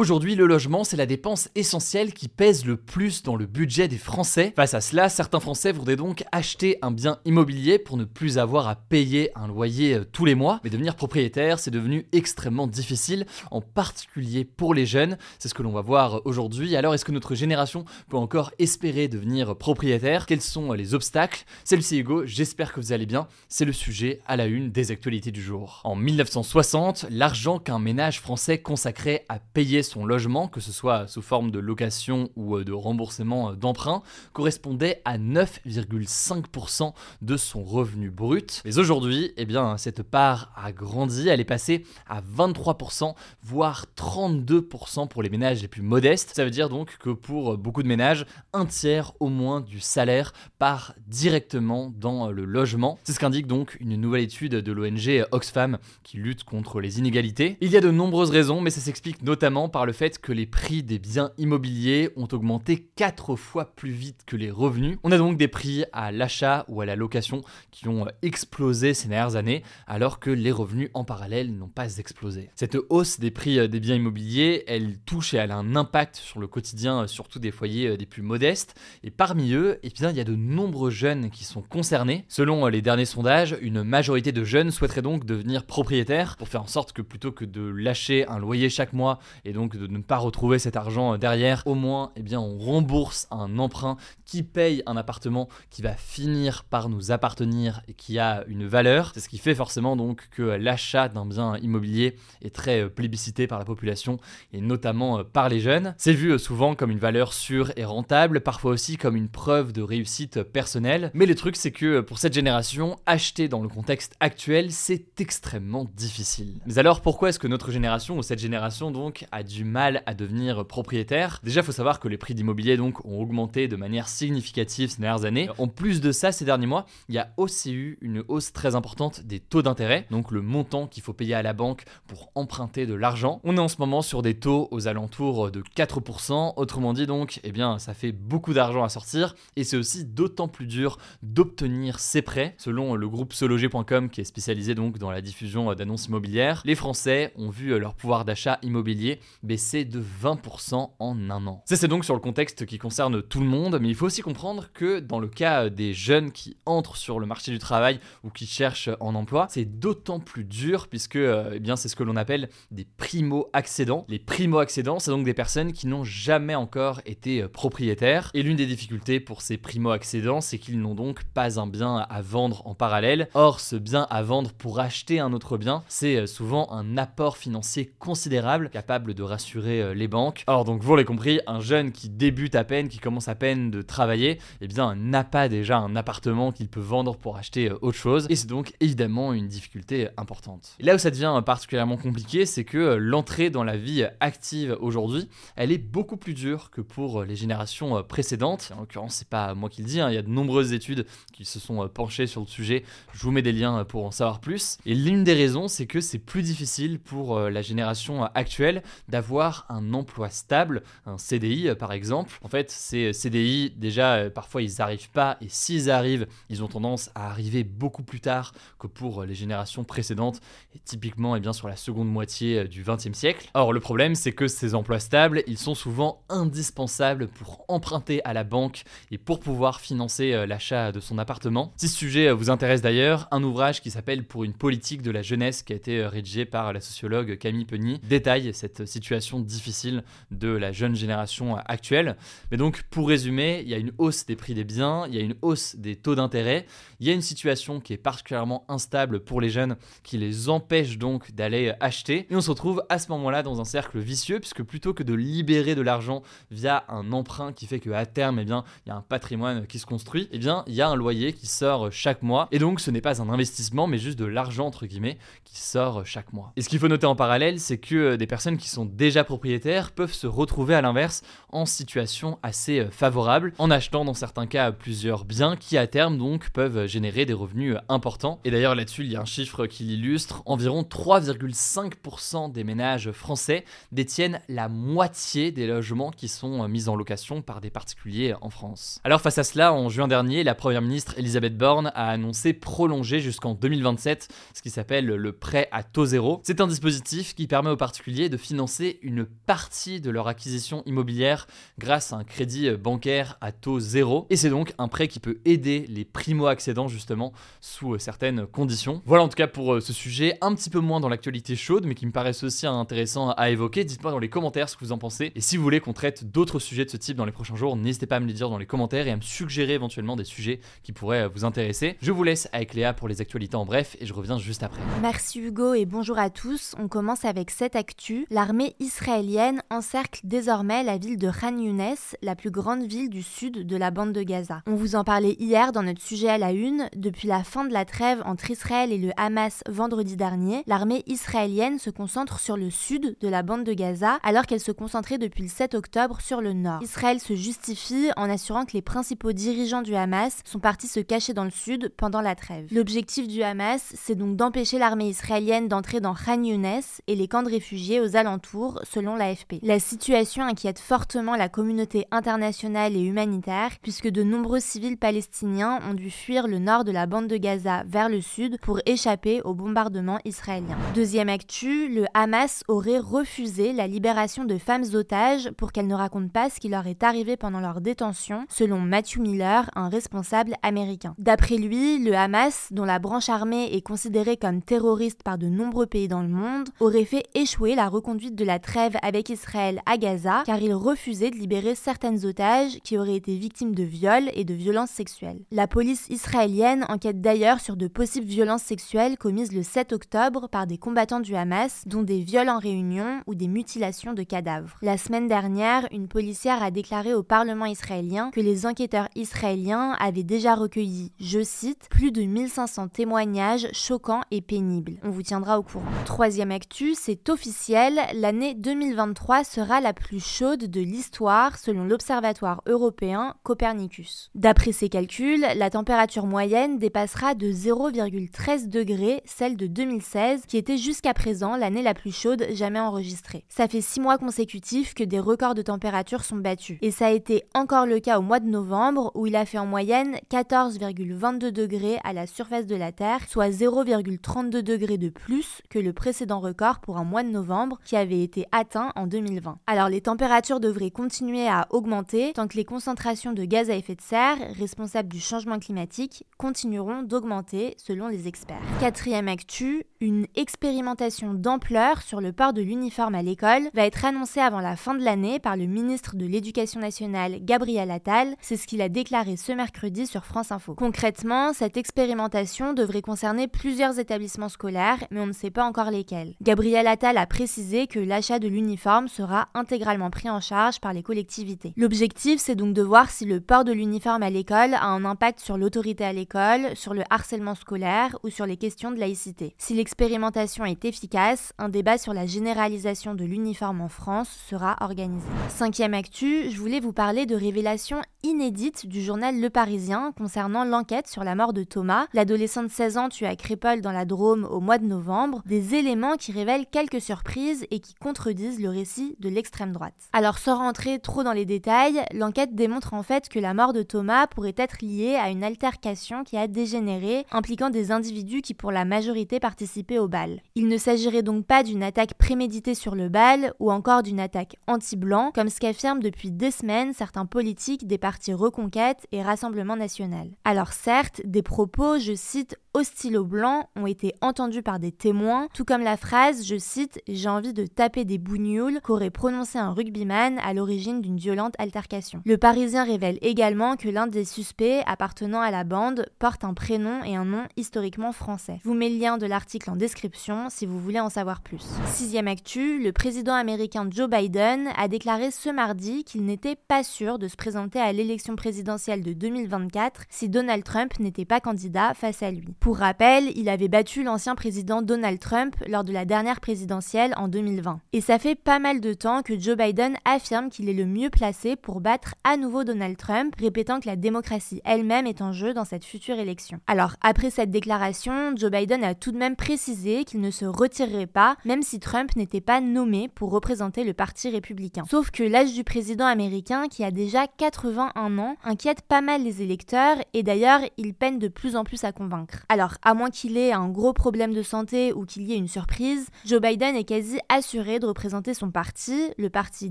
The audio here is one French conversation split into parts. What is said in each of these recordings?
Aujourd'hui, le logement, c'est la dépense essentielle qui pèse le plus dans le budget des Français. Face à cela, certains Français voudraient donc acheter un bien immobilier pour ne plus avoir à payer un loyer euh, tous les mois. Mais devenir propriétaire, c'est devenu extrêmement difficile, en particulier pour les jeunes. C'est ce que l'on va voir aujourd'hui. Alors, est-ce que notre génération peut encore espérer devenir propriétaire? Quels sont les obstacles? C'est Hugo, j'espère que vous allez bien. C'est le sujet à la une des actualités du jour. En 1960, l'argent qu'un ménage français consacrait à payer son logement, que ce soit sous forme de location ou euh, de remboursement euh, d'emprunt, correspondait à 9,5% de son revenu brut. Mais aujourd'hui, eh bien, cette part a grandi, elle est passée à 23%, voire 32% pour les ménages les plus modestes. Ça veut dire donc que pour beaucoup de ménages, un tiers au moins du salaire part directement dans le logement. C'est ce qu'indique donc une nouvelle étude de l'ONG Oxfam qui lutte contre les inégalités. Il y a de nombreuses raisons, mais ça s'explique notamment par le fait que les prix des biens immobiliers ont augmenté 4 fois plus vite que les revenus. On a donc des prix à l'achat ou à la location qui ont explosé ces dernières années, alors que les revenus en parallèle n'ont pas explosé. Cette hausse des prix des biens immobiliers, elle touche et elle a un impact sur le quotidien, surtout des foyers des plus modestes. Et parmi eux, eh bien, il y a de nombreux jeunes qui sont concernés. Selon les derniers sondages, une majorité de jeunes souhaiteraient donc devenir propriétaires pour faire en sorte que plutôt que de lâcher un loyer chaque mois et donc de ne pas retrouver cet argent derrière, au moins, eh bien, on rembourse un emprunt qui paye un appartement qui va finir par nous appartenir et qui a une valeur. C'est ce qui fait forcément donc que l'achat d'un bien immobilier est très plébiscité par la population et notamment par les jeunes. C'est vu souvent comme une valeur sûre et rentable, parfois aussi comme une preuve de réussite personnelle. Mais le truc, c'est que pour cette génération, acheter dans le contexte actuel, c'est extrêmement difficile. Mais alors, pourquoi est-ce que notre génération ou cette génération donc a du mal à devenir propriétaire Déjà, il faut savoir que les prix d'immobilier donc ont augmenté de manière significative ces dernières années. En plus de ça, ces derniers mois, il y a aussi eu une hausse très importante des taux d'intérêt, donc le montant qu'il faut payer à la banque pour emprunter de l'argent. On est en ce moment sur des taux aux alentours de 4%, autrement dit donc, eh bien, ça fait beaucoup d'argent à sortir et c'est aussi d'autant plus dur d'obtenir ces prêts. Selon le groupe sologer.com qui est spécialisé donc dans la diffusion d'annonces immobilières, les Français ont vu leur pouvoir d'achat immobilier baisser de 20% en un an. Ça c'est donc sur le contexte qui concerne tout le monde, mais il faut aussi comprendre que dans le cas des jeunes qui entrent sur le marché du travail ou qui cherchent en emploi, c'est d'autant plus dur puisque eh bien c'est ce que l'on appelle des primo-accédants. Les primo-accédants, c'est donc des personnes qui n'ont jamais encore été propriétaires et l'une des difficultés pour ces primo-accédants, c'est qu'ils n'ont donc pas un bien à vendre en parallèle. Or, ce bien à vendre pour acheter un autre bien, c'est souvent un apport financier considérable capable de rassurer les banques. Alors donc vous l'avez compris, un jeune qui débute à peine, qui commence à peine de travailler, eh bien n'a pas déjà un appartement qu'il peut vendre pour acheter autre chose et c'est donc évidemment une difficulté importante. Et là où ça devient particulièrement compliqué, c'est que l'entrée dans la vie active aujourd'hui, elle est beaucoup plus dure que pour les générations précédentes. En l'occurrence, c'est pas moi qui le dis, hein, il y a de nombreuses études qui se sont penchées sur le sujet. Je vous mets des liens pour en savoir plus. Et l'une des raisons, c'est que c'est plus difficile pour la génération actuelle d'avoir un emploi stable, un CDI par exemple. En fait, ces CDI, déjà, parfois ils n'arrivent pas, et s'ils arrivent, ils ont tendance à arriver beaucoup plus tard que pour les générations précédentes, et typiquement eh bien, sur la seconde moitié du XXe siècle. Or, le problème, c'est que ces emplois stables, ils sont souvent indispensables pour emprunter à la banque et pour pouvoir financer l'achat de son appartement. Si ce sujet vous intéresse d'ailleurs, un ouvrage qui s'appelle Pour une politique de la jeunesse, qui a été rédigé par la sociologue Camille Penny, détaille cette situation difficile de la jeune génération actuelle. Mais donc, pour résumer, il y a une hausse des prix des biens, il y a une hausse des taux d'intérêt, il y a une situation qui est particulièrement instable pour les jeunes qui les empêche donc d'aller acheter. Et on se retrouve à ce moment-là dans un cercle vicieux, puisque plutôt que de libérer de l'argent via un emprunt qui fait qu'à terme, eh bien, il y a un patrimoine qui se construit, eh bien, il y a un loyer qui sort chaque mois. Et donc, ce n'est pas un investissement, mais juste de l'argent, entre guillemets, qui sort chaque mois. Et ce qu'il faut noter en parallèle, c'est que des personnes qui sont déjà propriétaires peuvent se retrouver à l'inverse en situation assez favorable, en achetant dans certains cas plusieurs biens qui à terme donc peuvent générer des revenus importants. Et d'ailleurs là-dessus, il y a un chiffre qui l'illustre, environ 3,5% des ménages français détiennent la moitié des logements qui sont mis en location par des particuliers en France. Alors face à cela, en juin dernier, la première ministre Elisabeth Borne a annoncé prolonger jusqu'en 2027 ce qui s'appelle le prêt à taux zéro. C'est un dispositif qui permet aux particuliers de financer une partie de leur acquisition immobilière grâce à un crédit bancaire à taux zéro. Et c'est donc un prêt qui peut aider les primo-accédants justement sous certaines conditions. Voilà en tout cas pour euh, ce sujet, un petit peu moins dans l'actualité chaude, mais qui me paraissent aussi intéressant à évoquer. Dites-moi dans les commentaires ce que vous en pensez. Et si vous voulez qu'on traite d'autres sujets de ce type dans les prochains jours, n'hésitez pas à me les dire dans les commentaires et à me suggérer éventuellement des sujets qui pourraient vous intéresser. Je vous laisse avec Léa pour les actualités en bref et je reviens juste après. Merci Hugo et bonjour à tous. On commence avec cette actu. L'armée israélienne encercle désormais la ville de Khan Younes, la plus grande ville du sud de la bande de Gaza. On vous en parlait hier dans notre sujet à la une. Depuis la fin de la trêve entre Israël et le Hamas vendredi dernier, l'armée israélienne se concentre sur le sud de la bande de Gaza alors qu'elle se concentrait depuis le 7 octobre sur le nord. Israël se justifie en assurant que les principaux dirigeants du Hamas sont partis se cacher dans le sud pendant la trêve. L'objectif du Hamas, c'est donc d'empêcher l'armée israélienne d'entrer dans Khan Younes et les camps de réfugiés aux alentours, selon l'AFP. La situation inquiète fortement la communauté internationale et humanitaire puisque de nombreux civils palestiniens ont dû fuir le nord de la bande de Gaza vers le sud pour échapper au bombardement israélien. Deuxième actu, le Hamas aurait refusé la libération de femmes otages pour qu'elles ne racontent pas ce qui leur est arrivé pendant leur détention, selon Matthew Miller, un responsable américain. D'après lui, le Hamas, dont la branche armée est considérée comme terroriste par de nombreux pays dans le monde, aurait fait échouer la reconduite de la trêve avec Israël à Gaza car il refusait de libérer certaines otages qui auraient été victimes de viols et de violences sexuelles. La police israélienne enquête d'ailleurs sur de possibles violences sexuelles commises le 7 octobre par des combattants du Hamas, dont des viols en réunion ou des mutilations de cadavres. La semaine dernière, une policière a déclaré au Parlement israélien que les enquêteurs israéliens avaient déjà recueilli, je cite, plus de 1500 témoignages choquants et pénibles. On vous tiendra au courant. Troisième actu, c'est officiel, l'année 2023 sera la plus chaude de l'histoire selon l'Observatoire européen Copernicus. D'après ses calculs, la température moyenne dépassera de 0,13 degrés celle de 2016, qui était jusqu'à présent l'année la plus chaude jamais enregistrée. Ça fait six mois consécutifs que des records de température sont battus. Et ça a été encore le cas au mois de novembre, où il a fait en moyenne 14,22 degrés à la surface de la Terre, soit 0,32 degrés de plus que le précédent record pour un mois de novembre qui avait été atteint en 2020. Alors les températures devraient continuer à augmenter tant que les concentrations de gaz à effet de serre, responsables du changement climatique, continueront d'augmenter selon les experts. Quatrième actu, une expérimentation d'ampleur sur le port de l'uniforme à l'école va être annoncée avant la fin de l'année par le ministre de l'Éducation nationale Gabriel Attal. C'est ce qu'il a déclaré ce mercredi sur France Info. Concrètement, cette expérimentation devrait concerner plusieurs établissements scolaires, mais on ne sait pas encore lesquels. Gabriel Attal a précisé que l'achat de l'uniforme sera intégralement pris en charge par les collectivités. L'objectif, c'est donc de voir si le port de l'uniforme à l'école a un impact sur l'autorité à l'école, sur le harcèlement scolaire ou sur les questions de laïcité. Si l'expérimentation est efficace, un débat sur la généralisation de l'uniforme en France sera organisé. Cinquième actu, je voulais vous parler de révélations inédites du journal Le Parisien concernant l'enquête sur la mort de Thomas, l'adolescent de 16 ans tué à Crépole dans la Drôme au mois de novembre, des éléments qui révèlent quelques surprises et qui contredisent le récit de l'extrême droite. Alors sans rentrer trop dans les détails, l'enquête démontre en fait que la mort de Thomas pourrait être liée à une altercation qui a dégénéré, impliquant des individus qui pour la majorité participaient au bal. Il ne s'agirait donc pas d'une attaque préméditée sur le bal ou encore d'une attaque anti-blanc, comme ce qu'affirment depuis des semaines certains politiques des partis Reconquête et Rassemblement national. Alors certes, des propos, je cite, hostiles aux blancs ont été entendus par des témoins, tout comme la phrase, je cite, j'ai envie de taper des bougnoules qu'aurait prononcé un rugbyman à l'origine d'une violente altercation. Le Parisien révèle également que l'un des suspects appartenant à la bande porte un prénom et un nom historiquement français. Je vous mets le lien de l'article en description si vous voulez en savoir plus. Sixième actu, le président américain Joe Biden a déclaré ce mardi qu'il n'était pas sûr de se présenter à l'élection présidentielle de 2024 si Donald Trump n'était pas candidat face à lui. Pour rappel, il avait battu l'ancien président Donald Trump lors de la dernière présidentielle en 2020. Et ça fait pas mal de temps que Joe Biden affirme qu'il est le mieux placé pour battre à nouveau Donald Trump, répétant que la démocratie elle-même est en jeu dans cette future élection. Alors, après cette déclaration, Joe Biden a tout de même précisé qu'il ne se retirerait pas, même si Trump n'était pas nommé pour représenter le Parti républicain. Sauf que l'âge du président américain, qui a déjà 81 ans, inquiète pas mal les électeurs, et d'ailleurs, il peine de plus en plus à convaincre. Alors, à moins qu'il ait un gros problème de santé ou qu'il y ait une surprise, Joe Biden est quasi assuré de représenter son parti, le Parti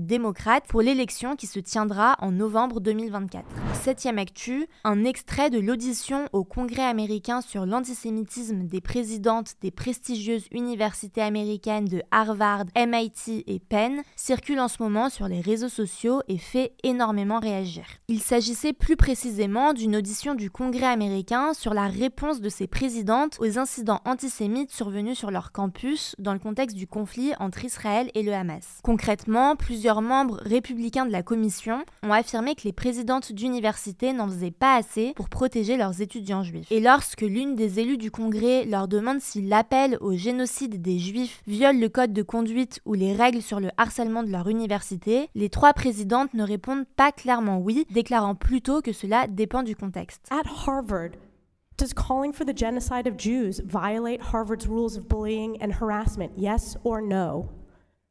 démocrate, pour l'élection qui se tiendra en novembre 2024. Septième actu, un extrait de l'audition au Congrès américain sur l'antisémitisme des présidentes des prestigieuses universités américaines de Harvard, MIT et Penn circule en ce moment sur les réseaux sociaux et fait énormément réagir. Il s'agissait plus précisément d'une audition du Congrès américain sur la réponse de ces présidentes aux incidents antisémites survenus sur leur campus dans le contexte du conflit entre Israël et le Hamas. Concrètement, plusieurs membres républicains de la commission ont affirmé que les présidentes d'université n'en faisaient pas assez pour protéger leurs étudiants juifs. Et lorsque l'une des élus du Congrès leur demande si l'appel au génocide des juifs viole le code de conduite ou les règles sur le harcèlement de leur université, les trois présidentes ne répondent pas clairement oui, déclarant plutôt que cela dépend du contexte. At Harvard, does calling for the genocide of Jews violate Harvard's rules of bullying and harassment? Yes or no?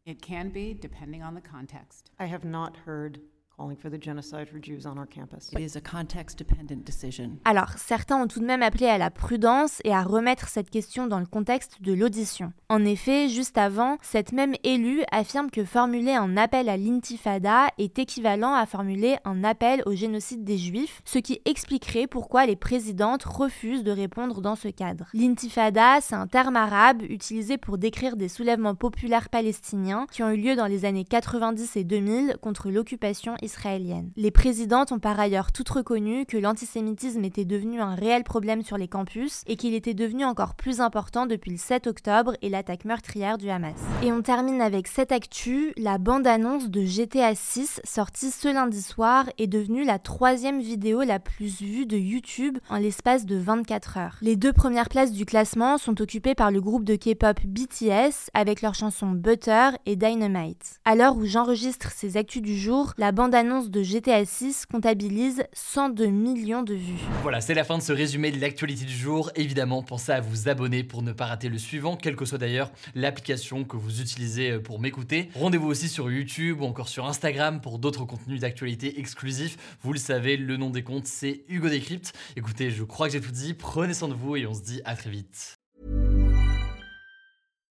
It can be, depending on the context. I have not heard calling for the genocide for Jews on our campus. It is a context-dependent decision. Alors, certains ont tout de même appelé à la prudence et à remettre cette question dans le contexte de l'audition. En effet, juste avant, cette même élue affirme que formuler un appel à l'intifada est équivalent à formuler un appel au génocide des juifs, ce qui expliquerait pourquoi les présidentes refusent de répondre dans ce cadre. L'intifada, c'est un terme arabe utilisé pour décrire des soulèvements populaires palestiniens qui ont eu lieu dans les années 90 et 2000 contre l'occupation israélienne. Les présidentes ont par ailleurs toutes reconnu que l'antisémitisme était devenu un réel problème sur les campus et qu'il était devenu encore plus important depuis le 7 octobre et l'attaque meurtrière du Hamas. Et on termine avec cette actu, la bande-annonce de GTA 6 sortie ce lundi soir est devenue la troisième vidéo la plus vue de YouTube en l'espace de 24 heures. Les deux premières places du classement sont occupées par le groupe de K-pop BTS avec leurs chansons Butter et Dynamite. À l'heure où j'enregistre ces actus du jour, la bande annonce de GTA 6 comptabilise 102 millions de vues. Voilà, c'est la fin de ce résumé de l'actualité du jour. Évidemment, pensez à vous abonner pour ne pas rater le suivant, quelle que soit d'ailleurs l'application que vous utilisez euh, pour m'écouter. Rendez-vous aussi sur YouTube ou encore sur Instagram pour d'autres contenus d'actualité exclusifs. Vous le savez, le nom des comptes, c'est Hugo Décrypte. Écoutez, je crois que j'ai tout dit. Prenez soin de vous et on se dit à très vite.